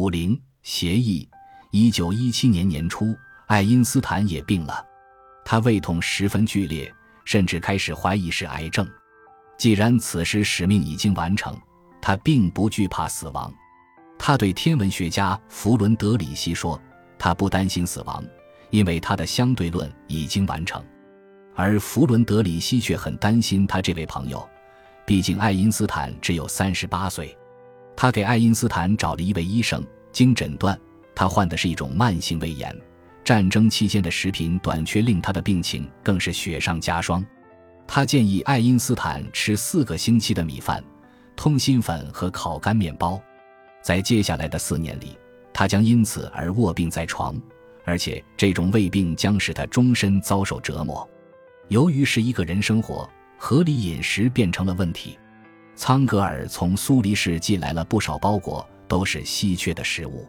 五零协议。一九一七年年初，爱因斯坦也病了，他胃痛十分剧烈，甚至开始怀疑是癌症。既然此时使命已经完成，他并不惧怕死亡。他对天文学家弗伦德里希说：“他不担心死亡，因为他的相对论已经完成。”而弗伦德里希却很担心他这位朋友，毕竟爱因斯坦只有三十八岁。他给爱因斯坦找了一位医生，经诊断，他患的是一种慢性胃炎。战争期间的食品短缺令他的病情更是雪上加霜。他建议爱因斯坦吃四个星期的米饭、通心粉和烤干面包。在接下来的四年里，他将因此而卧病在床，而且这种胃病将使他终身遭受折磨。由于是一个人生活，合理饮食变成了问题。苍格尔从苏黎世寄来了不少包裹，都是稀缺的食物。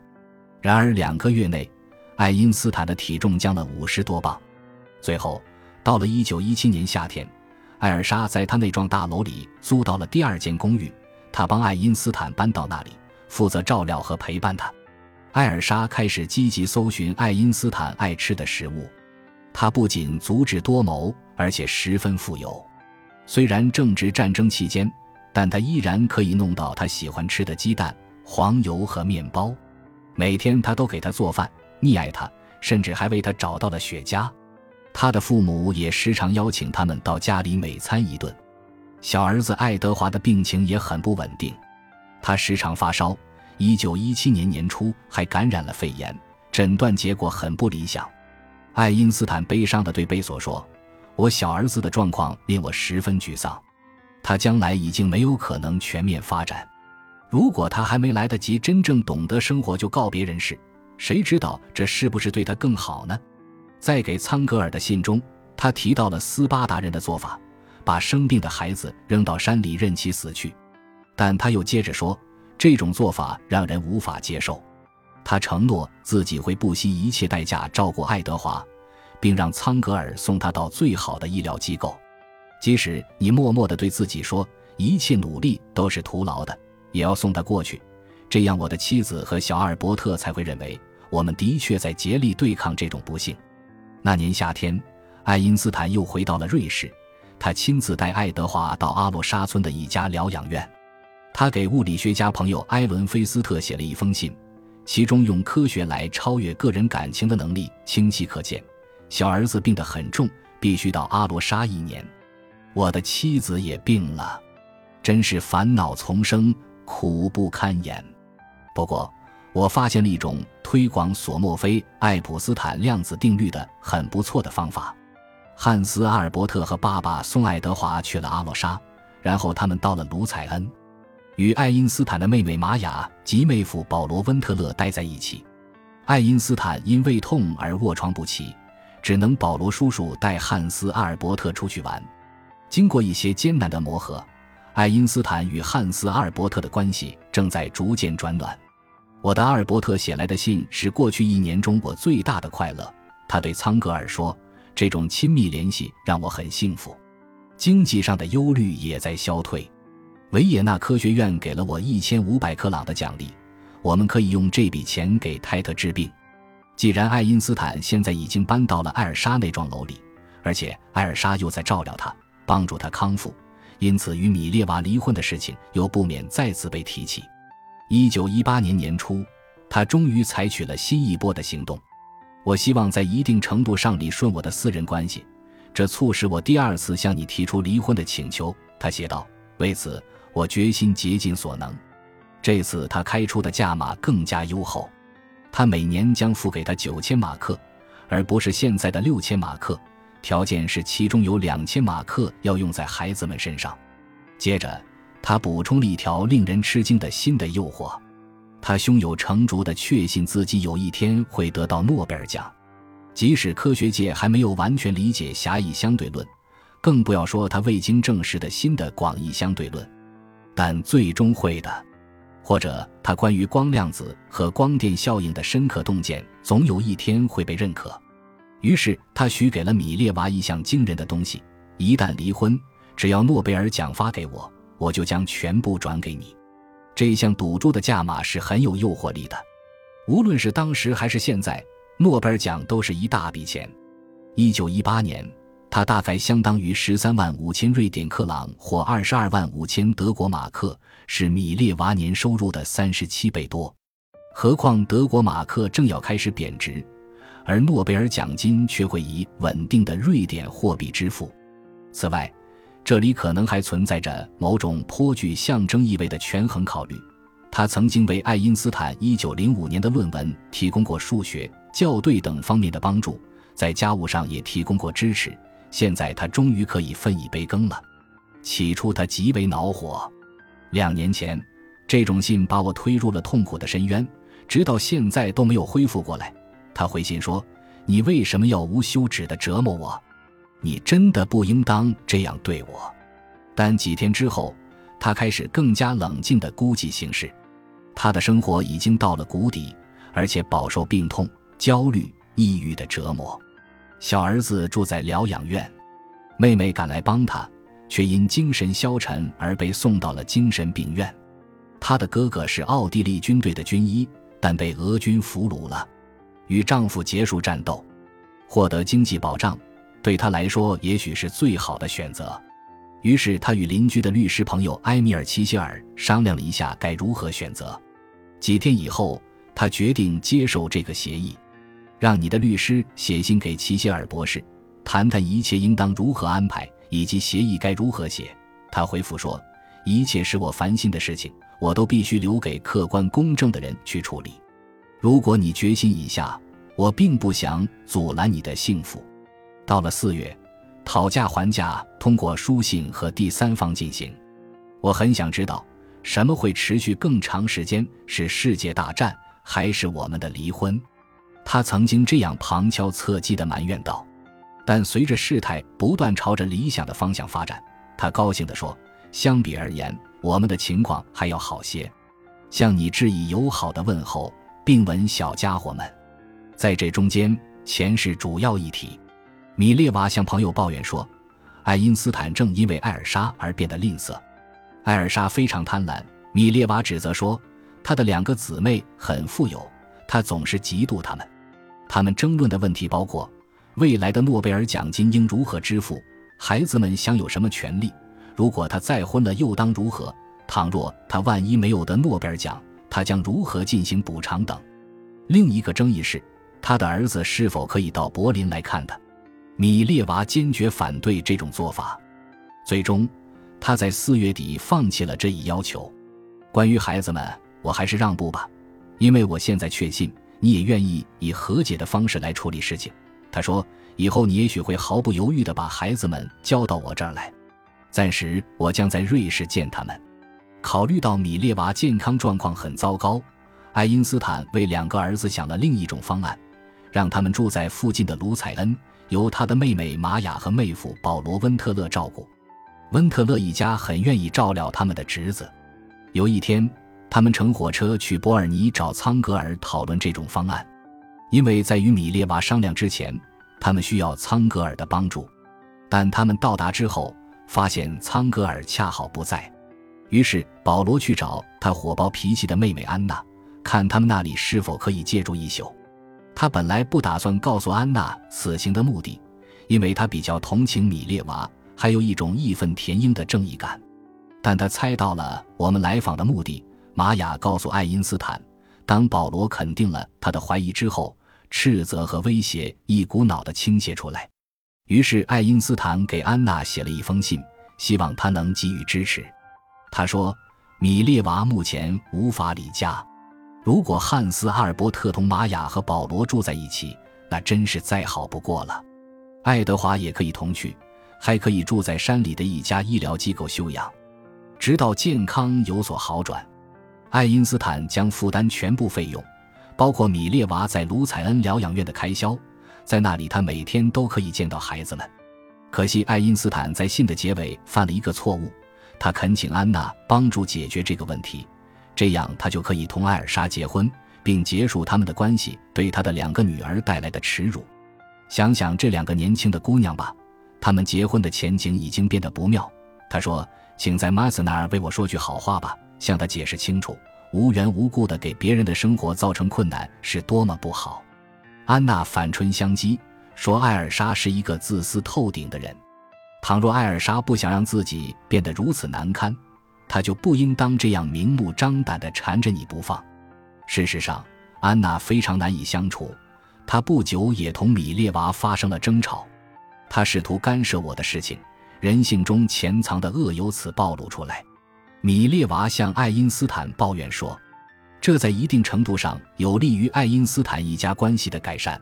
然而两个月内，爱因斯坦的体重降了五十多磅。最后，到了一九一七年夏天，艾尔莎在他那幢大楼里租到了第二间公寓，他帮爱因斯坦搬到那里。负责照料和陪伴他，艾尔莎开始积极搜寻爱因斯坦爱吃的食物。他不仅足智多谋，而且十分富有。虽然正值战争期间，但他依然可以弄到他喜欢吃的鸡蛋、黄油和面包。每天他都给他做饭，溺爱他，甚至还为他找到了雪茄。他的父母也时常邀请他们到家里美餐一顿。小儿子爱德华的病情也很不稳定。他时常发烧，一九一七年年初还感染了肺炎，诊断结果很不理想。爱因斯坦悲伤地对贝索说：“我小儿子的状况令我十分沮丧，他将来已经没有可能全面发展。如果他还没来得及真正懂得生活就告别人世，谁知道这是不是对他更好呢？”在给苍格尔的信中，他提到了斯巴达人的做法：把生病的孩子扔到山里任其死去。但他又接着说，这种做法让人无法接受。他承诺自己会不惜一切代价照顾爱德华，并让苍格尔送他到最好的医疗机构。即使你默默地对自己说一切努力都是徒劳的，也要送他过去。这样，我的妻子和小阿尔伯特才会认为我们的确在竭力对抗这种不幸。那年夏天，爱因斯坦又回到了瑞士，他亲自带爱德华到阿罗沙村的一家疗养院。他给物理学家朋友埃伦·菲斯特写了一封信，其中用科学来超越个人感情的能力清晰可见。小儿子病得很重，必须到阿罗沙一年。我的妻子也病了，真是烦恼丛生，苦不堪言。不过，我发现了一种推广索莫菲爱普斯坦量子定律的很不错的方法。汉斯·阿尔伯特和爸爸送爱德华去了阿洛沙，然后他们到了卢采恩。与爱因斯坦的妹妹玛雅及妹夫保罗·温特勒待在一起。爱因斯坦因胃痛而卧床不起，只能保罗叔叔带汉斯·阿尔伯特出去玩。经过一些艰难的磨合，爱因斯坦与汉斯·阿尔伯特的关系正在逐渐转暖。我的阿尔伯特写来的信是过去一年中我最大的快乐。他对苍格尔说：“这种亲密联系让我很幸福，经济上的忧虑也在消退。”维也纳科学院给了我一千五百克朗的奖励，我们可以用这笔钱给泰特治病。既然爱因斯坦现在已经搬到了艾尔莎那幢楼里，而且艾尔莎又在照料他，帮助他康复，因此与米列娃离婚的事情又不免再次被提起。一九一八年年初，他终于采取了新一波的行动。我希望在一定程度上理顺我的私人关系，这促使我第二次向你提出离婚的请求。他写道：“为此。”我决心竭尽所能。这次他开出的价码更加优厚，他每年将付给他九千马克，而不是现在的六千马克。条件是其中有两千马克要用在孩子们身上。接着，他补充了一条令人吃惊的新的诱惑：他胸有成竹地确信自己有一天会得到诺贝尔奖，即使科学界还没有完全理解狭义相对论，更不要说他未经证实的新的广义相对论。但最终会的，或者他关于光量子和光电效应的深刻洞见，总有一天会被认可。于是他许给了米列娃一项惊人的东西：一旦离婚，只要诺贝尔奖发给我，我就将全部转给你。这项赌注的价码是很有诱惑力的。无论是当时还是现在，诺贝尔奖都是一大笔钱。一九一八年，它大概相当于十三万五千瑞典克朗或二十二万五千德国马克，是米列娃年收入的三十七倍多。何况德国马克正要开始贬值，而诺贝尔奖金却会以稳定的瑞典货币支付。此外，这里可能还存在着某种颇具象征意味的权衡考虑。他曾经为爱因斯坦1905年的论文提供过数学、校对等方面的帮助，在家务上也提供过支持。现在他终于可以分一杯羹了。起初他极为恼火，两年前这种信把我推入了痛苦的深渊。直到现在都没有恢复过来。他回信说：“你为什么要无休止地折磨我？你真的不应当这样对我。”但几天之后，他开始更加冷静地估计形势。他的生活已经到了谷底，而且饱受病痛、焦虑、抑郁的折磨。小儿子住在疗养院，妹妹赶来帮他，却因精神消沉而被送到了精神病院。他的哥哥是奥地利军队的军医。但被俄军俘虏了，与丈夫结束战斗，获得经济保障，对她来说也许是最好的选择。于是她与邻居的律师朋友埃米尔·齐歇尔商量了一下该如何选择。几天以后，她决定接受这个协议，让你的律师写信给齐歇尔博士，谈谈一切应当如何安排以及协议该如何写。他回复说：“一切使我烦心的事情。”我都必须留给客观公正的人去处理。如果你决心已下，我并不想阻拦你的幸福。到了四月，讨价还价通过书信和第三方进行。我很想知道，什么会持续更长时间？是世界大战，还是我们的离婚？他曾经这样旁敲侧击地埋怨道。但随着事态不断朝着理想的方向发展，他高兴地说：“相比而言。”我们的情况还要好些，向你致以友好的问候，并吻小家伙们。在这中间，钱是主要议题。米列娃向朋友抱怨说，爱因斯坦正因为艾尔莎而变得吝啬。艾尔莎非常贪婪，米列娃指责说，他的两个姊妹很富有，他总是嫉妒他们。他们争论的问题包括未来的诺贝尔奖金应如何支付，孩子们享有什么权利。如果他再婚了，又当如何？倘若他万一没有得诺贝尔奖，他将如何进行补偿等？另一个争议是，他的儿子是否可以到柏林来看他？米列娃坚决反对这种做法。最终，他在四月底放弃了这一要求。关于孩子们，我还是让步吧，因为我现在确信你也愿意以和解的方式来处理事情。他说：“以后你也许会毫不犹豫地把孩子们交到我这儿来。”暂时，我将在瑞士见他们。考虑到米列娃健康状况很糟糕，爱因斯坦为两个儿子想了另一种方案，让他们住在附近的卢采恩，由他的妹妹玛雅和妹夫保罗·温特勒照顾。温特勒一家很愿意照料他们的侄子。有一天，他们乘火车去伯尔尼找苍格尔讨论这种方案，因为在与米列娃商量之前，他们需要苍格尔的帮助。但他们到达之后，发现苍格尔恰好不在，于是保罗去找他火爆脾气的妹妹安娜，看他们那里是否可以借住一宿。他本来不打算告诉安娜此行的目的，因为他比较同情米列娃，还有一种义愤填膺的正义感。但他猜到了我们来访的目的。玛雅告诉爱因斯坦，当保罗肯定了他的怀疑之后，斥责和威胁一股脑的倾泻出来。于是，爱因斯坦给安娜写了一封信，希望她能给予支持。他说：“米列娃目前无法离家，如果汉斯·阿尔伯特同玛雅和保罗住在一起，那真是再好不过了。爱德华也可以同去，还可以住在山里的一家医疗机构休养，直到健康有所好转。爱因斯坦将负担全部费用，包括米列娃在卢采恩疗养院的开销。”在那里，他每天都可以见到孩子们。可惜，爱因斯坦在信的结尾犯了一个错误，他恳请安娜帮助解决这个问题，这样他就可以同艾尔莎结婚，并结束他们的关系对他的两个女儿带来的耻辱。想想这两个年轻的姑娘吧，他们结婚的前景已经变得不妙。他说：“请在马斯那儿为我说句好话吧，向他解释清楚，无缘无故的给别人的生活造成困难是多么不好。安娜反唇相讥，说艾尔莎是一个自私透顶的人。倘若艾尔莎不想让自己变得如此难堪，她就不应当这样明目张胆地缠着你不放。事实上，安娜非常难以相处，她不久也同米列娃发生了争吵。她试图干涉我的事情，人性中潜藏的恶由此暴露出来。米列娃向爱因斯坦抱怨说：“这在一定程度上有利于爱因斯坦一家关系的改善。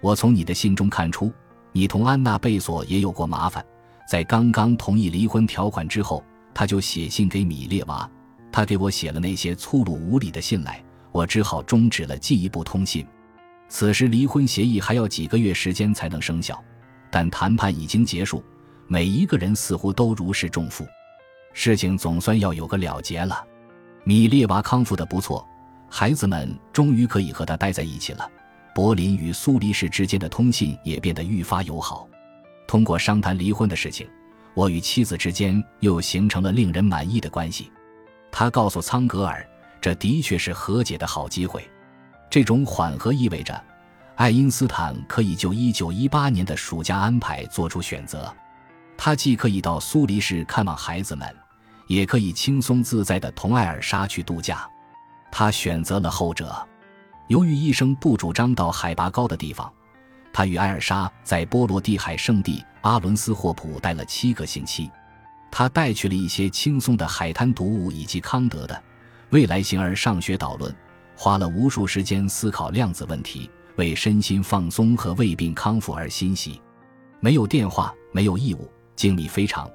我从你的信中看出，你同安娜贝索也有过麻烦。在刚刚同意离婚条款之后，他就写信给米列娃，他给我写了那些粗鲁无礼的信来，我只好终止了进一步通信。此时离婚协议还要几个月时间才能生效，但谈判已经结束，每一个人似乎都如释重负。”事情总算要有个了结了，米列娃康复的不错，孩子们终于可以和他待在一起了。柏林与苏黎世之间的通信也变得愈发友好。通过商谈离婚的事情，我与妻子之间又形成了令人满意的关系。他告诉苍格尔，这的确是和解的好机会。这种缓和意味着，爱因斯坦可以就1918年的暑假安排做出选择。他既可以到苏黎世看望孩子们。也可以轻松自在的同艾尔莎去度假，他选择了后者。由于医生不主张到海拔高的地方，他与艾尔莎在波罗的海圣地阿伦斯霍普待了七个星期。他带去了一些轻松的海滩读物以及康德的《未来形而上学导论》，花了无数时间思考量子问题，为身心放松和胃病康复而欣喜。没有电话，没有义务，经历非常。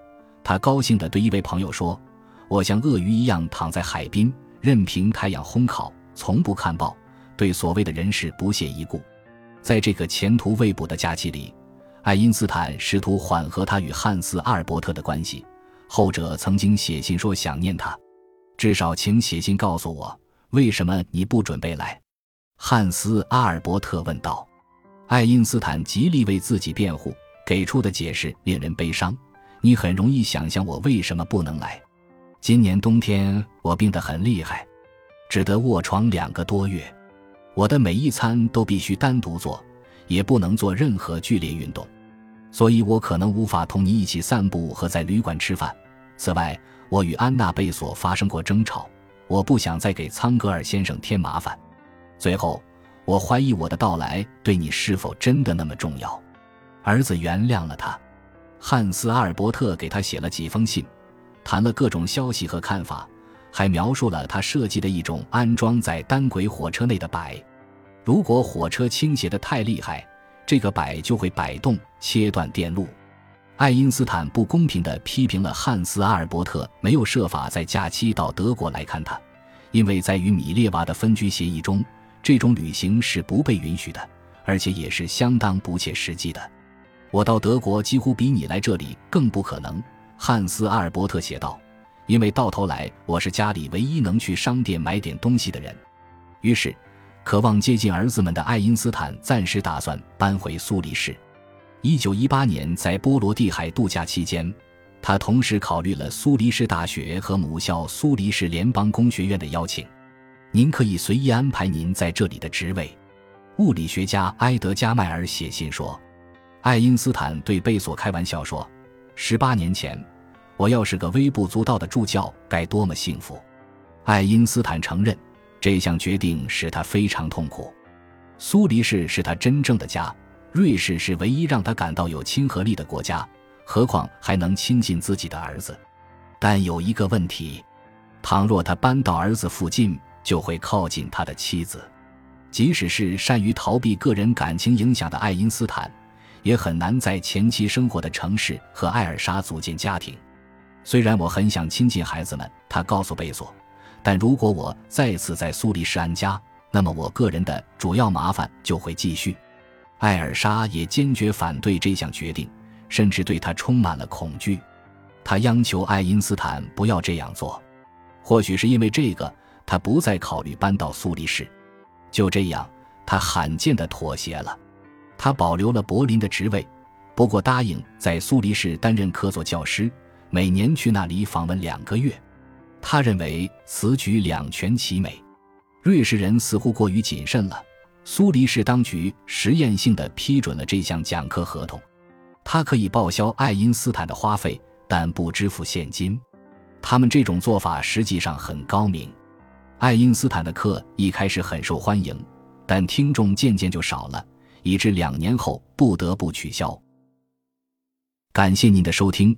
他高兴地对一位朋友说：“我像鳄鱼一样躺在海滨，任凭太阳烘烤，从不看报，对所谓的人事不屑一顾。”在这个前途未卜的假期里，爱因斯坦试图缓和他与汉斯·阿尔伯特的关系。后者曾经写信说想念他，至少请写信告诉我为什么你不准备来。”汉斯·阿尔伯特问道。爱因斯坦极力为自己辩护，给出的解释令人悲伤。你很容易想象我为什么不能来。今年冬天我病得很厉害，只得卧床两个多月。我的每一餐都必须单独做，也不能做任何剧烈运动，所以我可能无法同你一起散步和在旅馆吃饭。此外，我与安娜贝索发生过争吵，我不想再给苍格尔先生添麻烦。最后，我怀疑我的到来对你是否真的那么重要。儿子原谅了他。汉斯·阿尔伯特给他写了几封信，谈了各种消息和看法，还描述了他设计的一种安装在单轨火车内的摆。如果火车倾斜的太厉害，这个摆就会摆动，切断电路。爱因斯坦不公平地批评了汉斯·阿尔伯特，没有设法在假期到德国来看他，因为在与米列娃的分居协议中，这种旅行是不被允许的，而且也是相当不切实际的。我到德国几乎比你来这里更不可能，汉斯·阿尔伯特写道，因为到头来我是家里唯一能去商店买点东西的人。于是，渴望接近儿子们的爱因斯坦暂时打算搬回苏黎世。一九一八年在波罗的海度假期间，他同时考虑了苏黎世大学和母校苏黎世联邦工学院的邀请。您可以随意安排您在这里的职位。物理学家埃德加迈尔写信说。爱因斯坦对贝索开玩笑说：“十八年前，我要是个微不足道的助教，该多么幸福！”爱因斯坦承认，这项决定使他非常痛苦。苏黎世是他真正的家，瑞士是唯一让他感到有亲和力的国家，何况还能亲近自己的儿子。但有一个问题：倘若他搬到儿子附近，就会靠近他的妻子。即使是善于逃避个人感情影响的爱因斯坦。也很难在前期生活的城市和艾尔莎组建家庭。虽然我很想亲近孩子们，他告诉贝索，但如果我再次在苏黎世安家，那么我个人的主要麻烦就会继续。艾尔莎也坚决反对这项决定，甚至对他充满了恐惧。他央求爱因斯坦不要这样做。或许是因为这个，他不再考虑搬到苏黎世。就这样，他罕见的妥协了。他保留了柏林的职位，不过答应在苏黎世担任客座教师，每年去那里访问两个月。他认为此举两全其美。瑞士人似乎过于谨慎了。苏黎世当局实验性的批准了这项讲课合同，他可以报销爱因斯坦的花费，但不支付现金。他们这种做法实际上很高明。爱因斯坦的课一开始很受欢迎，但听众渐渐就少了，以致两年后不得不取消。感谢您的收听，